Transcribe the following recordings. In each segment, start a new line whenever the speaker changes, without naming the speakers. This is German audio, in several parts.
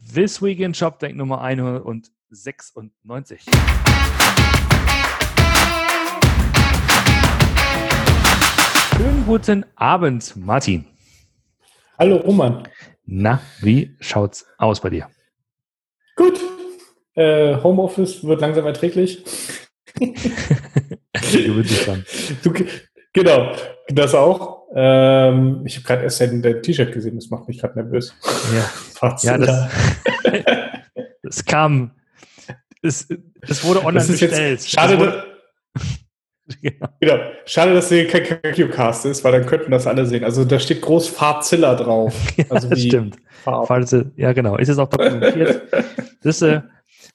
This Week in Shop Deck Nummer 196. Schönen guten Abend, Martin.
Hallo Roman.
Na, wie schaut's aus bei dir?
Gut. Äh, Homeoffice wird langsam erträglich. du, genau, das auch. Ähm, ich habe gerade erst dein, dein T-Shirt gesehen, das macht mich gerade nervös.
Ja, ja das, das kam, es, es wurde online das ist bestellt.
Jetzt, schade, wurde, genau. genau. Schade, dass hier kein QCast ist, weil dann könnten das alle sehen. Also da steht groß Fahrzilla drauf. Also
ja, das stimmt. Farbe. Ja, genau. Ist es auch dokumentiert. das äh,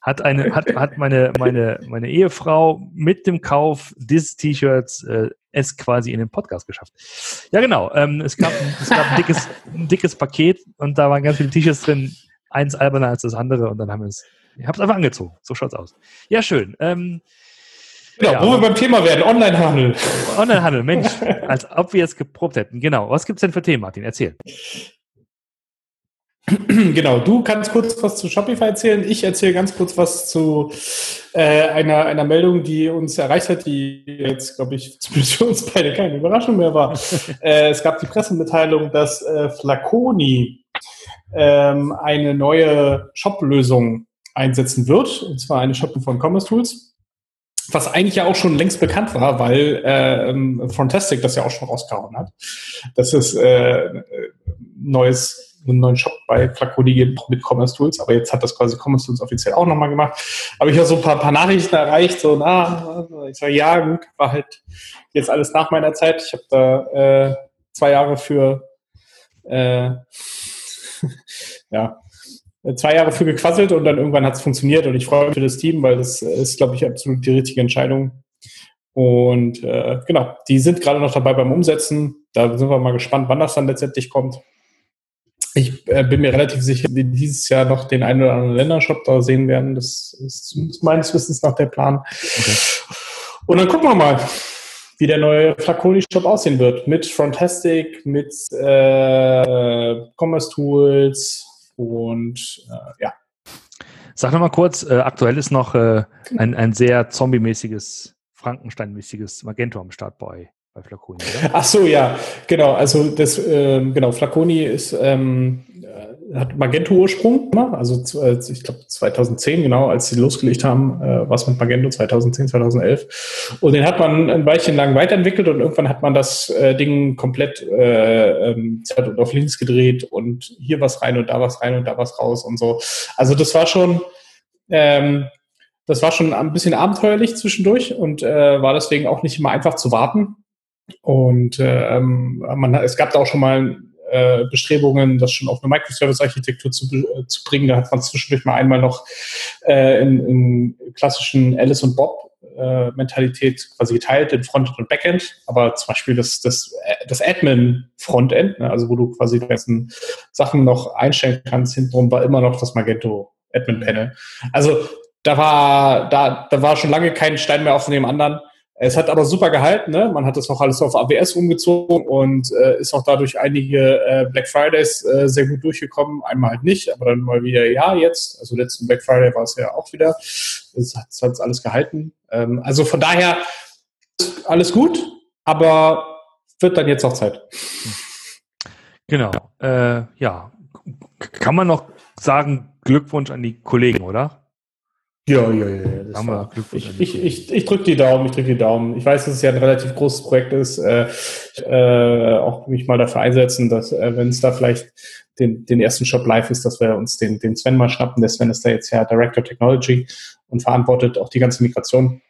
hat eine, hat, hat meine, meine, meine Ehefrau mit dem Kauf dieses T-Shirts äh, es quasi in den Podcast geschafft. Ja, genau. Ähm, es gab, es gab ein, dickes, ein dickes Paket und da waren ganz viele T-Shirts drin. Eins alberner als das andere und dann haben wir es, ich habe es einfach angezogen. So schaut's aus. Ja, schön. Ähm,
Genau, ja, wo wir beim Thema werden, Onlinehandel.
Onlinehandel, Mensch, als ob wir es geprobt hätten. Genau. Was gibt es denn für Themen, Martin? Erzähl.
Genau, du kannst kurz was zu Shopify erzählen. Ich erzähle ganz kurz was zu äh, einer, einer Meldung, die uns erreicht hat, die jetzt, glaube ich, zumindest für uns beide keine Überraschung mehr war. äh, es gab die Pressemitteilung, dass äh, Flaconi ähm, eine neue Shop-Lösung einsetzen wird, und zwar eine Shop von Commerce Tools. Was eigentlich ja auch schon längst bekannt war, weil äh, Frontastic das ja auch schon rausgehauen hat. Das ist äh, neues einen neuen Shop bei Flaconi mit Commerce Tools, aber jetzt hat das quasi Commerce Tools offiziell auch nochmal gemacht. Aber ich habe so ein paar, paar Nachrichten erreicht, so, na, ich sage, ja, gut, war halt jetzt alles nach meiner Zeit. Ich habe da äh, zwei Jahre für, äh, ja, zwei Jahre für gequasselt und dann irgendwann hat es funktioniert und ich freue mich für das Team, weil das ist, glaube ich, absolut die richtige Entscheidung. Und äh, genau, die sind gerade noch dabei beim Umsetzen. Da sind wir mal gespannt, wann das dann letztendlich kommt. Ich äh, bin mir relativ sicher, wir dieses Jahr noch den einen oder anderen Ländershop da sehen werden. Das ist meines Wissens nach der Plan. Okay. Und dann gucken wir mal, wie der neue Flaconi-Shop aussehen wird. Mit Frontastic, mit äh, Commerce Tools und äh, ja.
Sag nochmal kurz, äh, aktuell ist noch äh, ein, ein sehr zombie-mäßiges, Frankenstein-mäßiges Magento am Start bei bei Flaconi,
oder? Ach so, ja, genau. Also das, ähm, genau, Flaconi ist, ähm, äh, hat Magento-Ursprung, also äh, ich glaube 2010, genau, als sie losgelegt haben, äh, was mit Magento 2010, 2011. Und den hat man ein Weilchen lang weiterentwickelt und irgendwann hat man das äh, Ding komplett äh, ähm, auf links gedreht und hier was rein und da was rein und da was raus und so. Also das war schon, ähm, das war schon ein bisschen abenteuerlich zwischendurch und äh, war deswegen auch nicht immer einfach zu warten. Und ähm, man, es gab da auch schon mal äh, Bestrebungen, das schon auf eine Microservice-Architektur zu, äh, zu bringen. Da hat man zwischendurch mal einmal noch äh, in, in klassischen Alice und Bob äh, Mentalität quasi geteilt in Frontend und Backend, aber zum Beispiel das, das, das Admin-Frontend, ne, also wo du quasi die ganzen Sachen noch einstellen kannst, hintenrum war immer noch das Magento Admin-Panel. Also da war, da, da war schon lange kein Stein mehr auf dem anderen. Es hat aber super gehalten. Ne? Man hat das auch alles auf AWS umgezogen und äh, ist auch dadurch einige äh, Black Fridays äh, sehr gut durchgekommen. Einmal halt nicht, aber dann mal wieder ja jetzt. Also letzten Black Friday war es ja auch wieder. Es hat, hat alles gehalten. Ähm, also von daher alles gut, aber wird dann jetzt auch Zeit.
Genau. Äh, ja, kann man noch sagen Glückwunsch an die Kollegen, oder?
Ja, ja, ja. Das war, ich ich, ich, ich drücke die Daumen, ich drücke die Daumen. Ich weiß, dass es ja ein relativ großes Projekt ist. Äh, äh, auch mich mal dafür einsetzen, dass, äh, wenn es da vielleicht den, den ersten Shop live ist, dass wir uns den, den Sven mal schnappen. Der Sven ist da jetzt ja Director Technology und verantwortet auch die ganze Migration.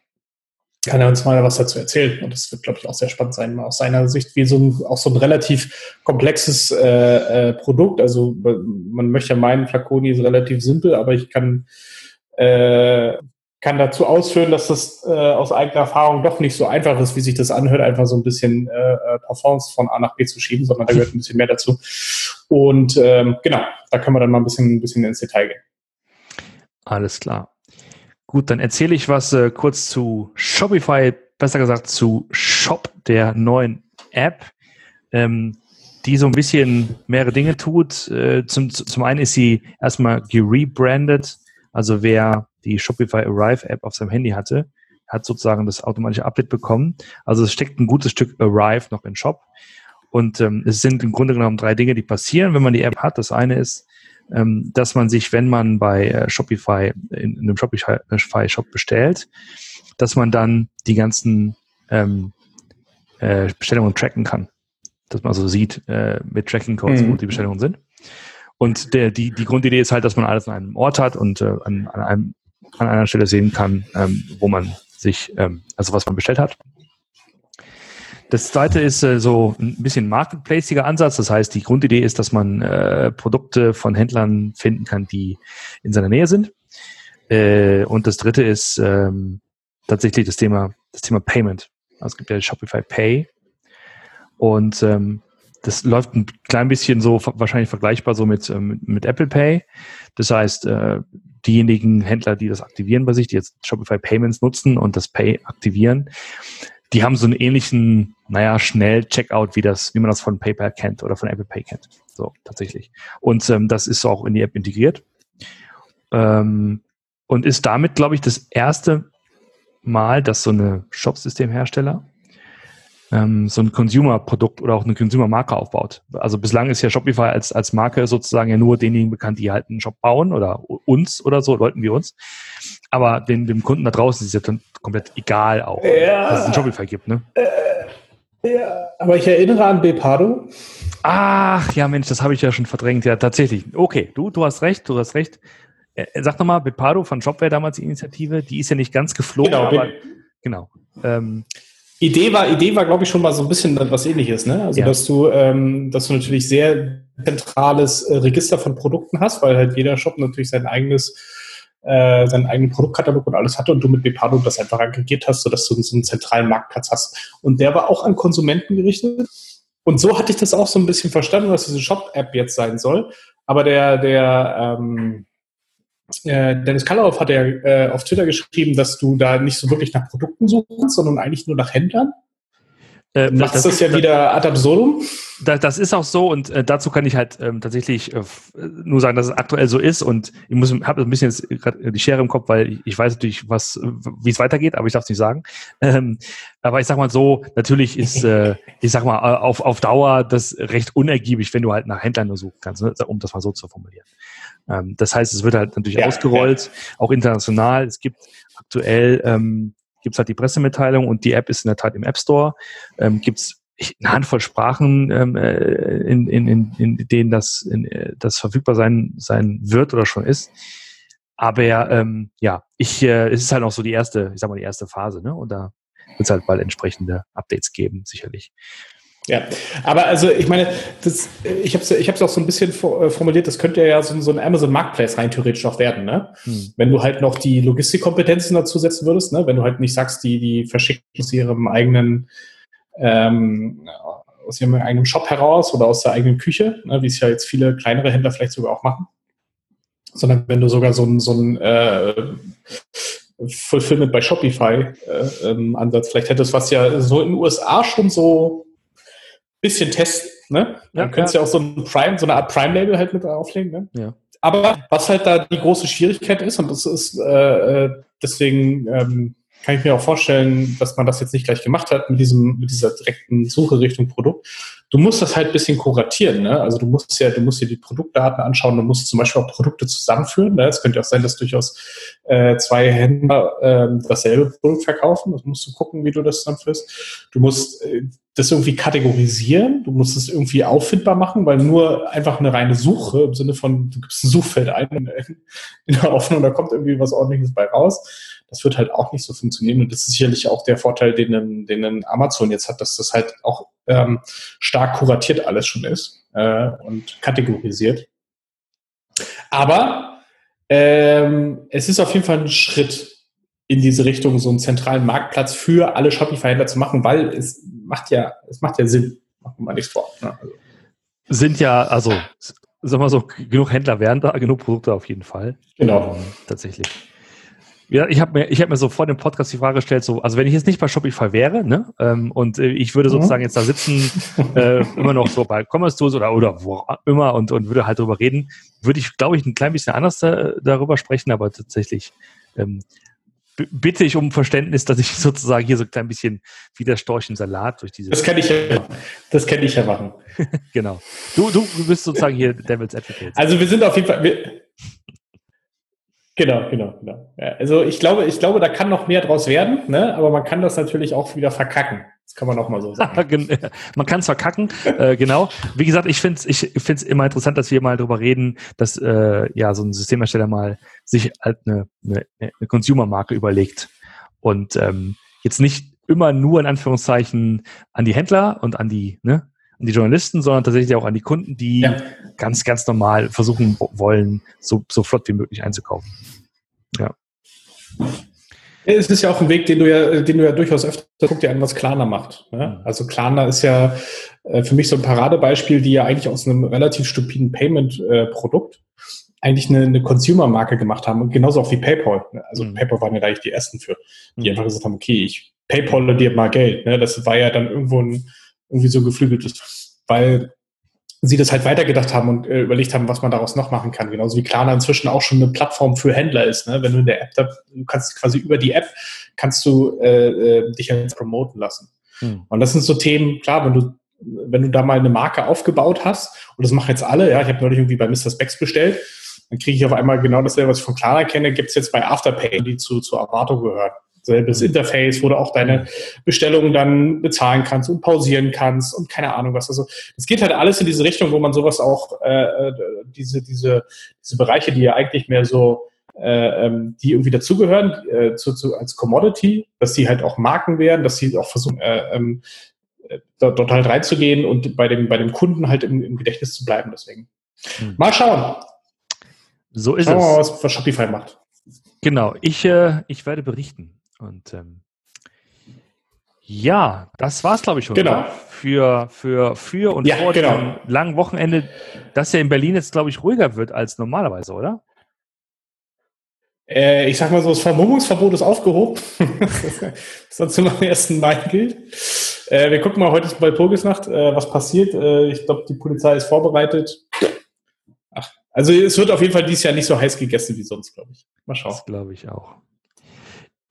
Kann er uns mal was dazu erzählen? Und das wird, glaube ich, auch sehr spannend sein, aus seiner Sicht, wie so ein, auch so ein relativ komplexes äh, äh, Produkt. Also man möchte ja meinen, Flaconi ist relativ simpel, aber ich kann äh, kann dazu ausführen, dass das äh, aus eigener Erfahrung doch nicht so einfach ist, wie sich das anhört, einfach so ein bisschen äh, äh, Performance von A nach B zu schieben, sondern da gehört ein bisschen mehr dazu. Und ähm, genau, da können wir dann mal ein bisschen, ein bisschen ins Detail gehen.
Alles klar. Gut, dann erzähle ich was äh, kurz zu Shopify, besser gesagt zu Shop, der neuen App. Ähm, die so ein bisschen mehrere Dinge tut. Äh, zum, zum einen ist sie erstmal gerebrandet. Also wer die Shopify Arrive App auf seinem Handy hatte, hat sozusagen das automatische Update bekommen. Also es steckt ein gutes Stück Arrive noch in Shop. Und ähm, es sind im Grunde genommen drei Dinge, die passieren, wenn man die App hat. Das eine ist, ähm, dass man sich, wenn man bei äh, Shopify in, in einem Shopify-Shop bestellt, dass man dann die ganzen ähm, äh, Bestellungen tracken kann. Dass man also sieht äh, mit Tracking-Codes, mhm. wo die Bestellungen sind. Und der, die, die Grundidee ist halt, dass man alles an einem Ort hat und äh, an, an, einem, an einer Stelle sehen kann, ähm, wo man sich, ähm, also was man bestellt hat. Das zweite ist äh, so ein bisschen marketplaciger Ansatz. Das heißt, die Grundidee ist, dass man äh, Produkte von Händlern finden kann, die in seiner Nähe sind. Äh, und das dritte ist ähm, tatsächlich das Thema, das Thema Payment. Also es gibt ja Shopify Pay. Und ähm, das läuft ein klein bisschen so wahrscheinlich vergleichbar so mit, ähm, mit Apple Pay. Das heißt, äh, diejenigen Händler, die das aktivieren bei sich, die jetzt Shopify Payments nutzen und das Pay aktivieren, die haben so einen ähnlichen, naja, schnell Checkout, wie das, wie man das von PayPal kennt oder von Apple Pay kennt. So, tatsächlich. Und ähm, das ist auch in die App integriert. Ähm, und ist damit, glaube ich, das erste Mal, dass so eine Shop-Systemhersteller ähm, so ein Consumer-Produkt oder auch eine Consumer-Marke aufbaut. Also bislang ist ja Shopify als, als Marke sozusagen ja nur denjenigen bekannt, die halt einen Shop bauen oder uns oder so, Leuten wie uns. Aber den, dem Kunden da draußen ist es ja komplett egal auch, ja. dass es ein Shopify gibt, ne?
Äh, ja, aber ich erinnere an Bepado.
Ach, ja, Mensch, das habe ich ja schon verdrängt. Ja, tatsächlich. Okay, du, du hast recht, du hast recht. Äh, sag doch mal, Bepado von Shopware damals die Initiative, die ist ja nicht ganz geflogen, genau, aber genau. Ähm,
Idee war, Idee war, glaube ich, schon mal so ein bisschen was ähnliches, ne? Also, ja. dass du, ähm, dass du natürlich sehr zentrales äh, Register von Produkten hast, weil halt jeder Shop natürlich sein eigenes, äh, seinen eigenen Produktkatalog und alles hatte und du mit Bepado das einfach aggregiert hast, sodass du so einen zentralen Marktplatz hast. Und der war auch an Konsumenten gerichtet. Und so hatte ich das auch so ein bisschen verstanden, was diese Shop-App jetzt sein soll. Aber der, der, ähm, äh, Dennis Kallerhoff hat ja äh, auf Twitter geschrieben, dass du da nicht so wirklich nach Produkten suchst, sondern eigentlich nur nach Händlern. Äh, Macht das, das ja wieder ad absurdum?
Das, das ist auch so und äh, dazu kann ich halt ähm, tatsächlich äh, nur sagen, dass es aktuell so ist und ich muss habe ein bisschen jetzt gerade die Schere im Kopf, weil ich, ich weiß natürlich, was wie es weitergeht, aber ich darf es nicht sagen. Ähm, aber ich sag mal so, natürlich ist äh, ich sag mal auf auf Dauer das recht unergiebig, wenn du halt nach Händlern nur suchen kannst, ne? um das mal so zu formulieren. Ähm, das heißt, es wird halt natürlich ja, ausgerollt, ja. auch international. Es gibt aktuell ähm, gibt's halt die Pressemitteilung und die App ist in der Tat im App Store. Ähm, gibt's eine Handvoll Sprachen, ähm, äh, in, in, in, in denen das, in, äh, das verfügbar sein, sein wird oder schon ist. Aber ähm, ja, ich, äh, es ist halt auch so die erste, ich sag mal, die erste Phase, ne? Und da wird es halt bald entsprechende Updates geben, sicherlich.
Ja, aber also ich meine, das, ich habe es ich hab's auch so ein bisschen äh, formuliert, das könnte ja so, so ein Amazon Marketplace rein theoretisch auch werden, ne? Hm. Wenn du halt noch die Logistikkompetenzen dazu setzen würdest, ne? Wenn du halt nicht sagst, die, die verschicken aus ihrem eigenen ähm, aus ihrem eigenen Shop heraus oder aus der eigenen Küche, ne? wie es ja jetzt viele kleinere Händler vielleicht sogar auch machen. Sondern wenn du sogar so ein, so ein äh, Fulfillment bei Shopify äh, ähm, Ansatz vielleicht hättest, was ja so in den USA schon so bisschen testen, ne? Dann ja, könntest du ja. ja auch so ein Prime, so eine Art Prime-Label halt mit auflegen, ne? Ja. Aber was halt da die große Schwierigkeit ist, und das ist äh, äh, deswegen ähm, kann ich mir auch vorstellen, dass man das jetzt nicht gleich gemacht hat mit diesem, mit dieser direkten Suche Richtung Produkt. Du musst das halt ein bisschen kuratieren, ne? Also du musst ja, du musst dir die Produktdaten anschauen, du musst zum Beispiel auch Produkte zusammenführen. Ne? Es könnte auch sein, dass durchaus äh, zwei Händler äh, dasselbe Produkt verkaufen. Das musst du gucken, wie du das zusammenführst. Du musst äh, das irgendwie kategorisieren, du musst es irgendwie auffindbar machen, weil nur einfach eine reine Suche im Sinne von, du gibst ein Suchfeld ein in der Hoffnung, da kommt irgendwie was ordentliches bei raus. Das wird halt auch nicht so funktionieren. Und das ist sicherlich auch der Vorteil, den, den Amazon jetzt hat, dass das halt auch ähm, stark kuratiert alles schon ist äh, und kategorisiert. Aber ähm, es ist auf jeden Fall ein Schritt in diese Richtung, so einen zentralen Marktplatz für alle Shopify-Händler zu machen, weil es macht ja, es macht ja Sinn. Machen wir mal nichts vor. Ne? Also.
Sind ja, also, sag mal so, genug Händler wären da, genug Produkte auf jeden Fall.
Genau.
Tatsächlich. Ja, ich habe mir, ich hab mir so vor dem Podcast die Frage gestellt, so, also wenn ich jetzt nicht bei Shopify wäre, ne, ähm, und äh, ich würde mhm. sozusagen mhm. jetzt da sitzen, äh, immer noch so bei Commerce Tools oder, oder wo auch immer und, und würde halt darüber reden, würde ich, glaube ich, ein klein bisschen anders da, darüber sprechen, aber tatsächlich ähm, bitte ich um Verständnis, dass ich sozusagen hier so ein klein bisschen wie der Storch im Salat durch diese.
Das kann ich ja, das kann ich ja machen.
genau. Du, du bist sozusagen hier Devil's Advocate.
Also wir sind auf jeden Fall, wir, Genau, genau, genau. Also ich glaube, ich glaube, da kann noch mehr draus werden, ne? aber man kann das natürlich auch wieder verkacken. Das kann man auch mal so sagen.
man kann es verkacken, äh, genau. Wie gesagt, ich finde es ich find's immer interessant, dass wir mal darüber reden, dass äh, ja so ein Systemersteller mal sich halt eine, eine, eine Consumer-Marke überlegt und ähm, jetzt nicht immer nur in Anführungszeichen an die Händler und an die, ne, an die Journalisten, sondern tatsächlich auch an die Kunden, die ja. ganz, ganz normal versuchen wollen, so, so flott wie möglich einzukaufen. Ja.
Es ist ja auch ein Weg, den du ja, den du ja durchaus öfter guck dir an, was Klarna macht. Ne? Also Klarna ist ja äh, für mich so ein Paradebeispiel, die ja eigentlich aus einem relativ stupiden Payment-Produkt äh, eigentlich eine, eine Consumer-Marke gemacht haben und genauso auch wie PayPal. Ne? Also mhm. PayPal waren ja eigentlich die ersten für, die mhm. einfach gesagt haben, okay, ich PayPal dir mal Geld. Ne? Das war ja dann irgendwo ein, irgendwie so geflügeltes, weil sie das halt weitergedacht haben und äh, überlegt haben, was man daraus noch machen kann. Genauso wie Klarna inzwischen auch schon eine Plattform für Händler ist. Ne? Wenn du in der App, da, du kannst quasi über die App, kannst du äh, äh, dich jetzt promoten lassen. Hm. Und das sind so Themen, klar, wenn du wenn du da mal eine Marke aufgebaut hast, und das machen jetzt alle, ja, ich habe neulich irgendwie bei Mr. Specs bestellt, dann kriege ich auf einmal genau dasselbe, was ich von Klarna kenne, gibt's jetzt bei Afterpay, die zu, zu Avato gehören selbes mhm. Interface, wo du auch deine Bestellungen dann bezahlen kannst und pausieren kannst und keine Ahnung was. Also es geht halt alles in diese Richtung, wo man sowas auch, äh, äh, diese, diese, diese Bereiche, die ja eigentlich mehr so äh, ähm, die irgendwie dazugehören, äh, zu, zu, als Commodity, dass die halt auch Marken werden, dass sie auch versuchen, äh, ähm, äh, dort halt reinzugehen und bei dem, bei dem Kunden halt im, im Gedächtnis zu bleiben. Deswegen. Hm. Mal schauen.
So ist Schauen es. Mal, was, was Shopify macht. Genau, ich, äh, ich werde berichten. Und ähm, ja, das war's, glaube ich, schon.
Genau.
Für, für, für und
ja,
vor
genau.
dem langen Wochenende, das ja in Berlin jetzt, glaube ich, ruhiger wird als normalerweise, oder?
Äh, ich sag mal so, das Vermummungsverbot ist aufgehoben. das zum ersten Mai gilt. Äh, wir gucken mal, heute ist bei Purgisnacht, äh, was passiert. Äh, ich glaube, die Polizei ist vorbereitet. Ach, also es wird auf jeden Fall dieses Jahr nicht so heiß gegessen wie sonst, glaube ich. Mal schauen. Das
glaube ich auch.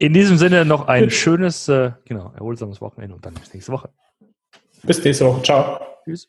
In diesem Sinne noch ein schönes, äh, genau, erholsames Wochenende und dann bis nächste Woche.
Bis nächste Woche. Ciao. Tschüss.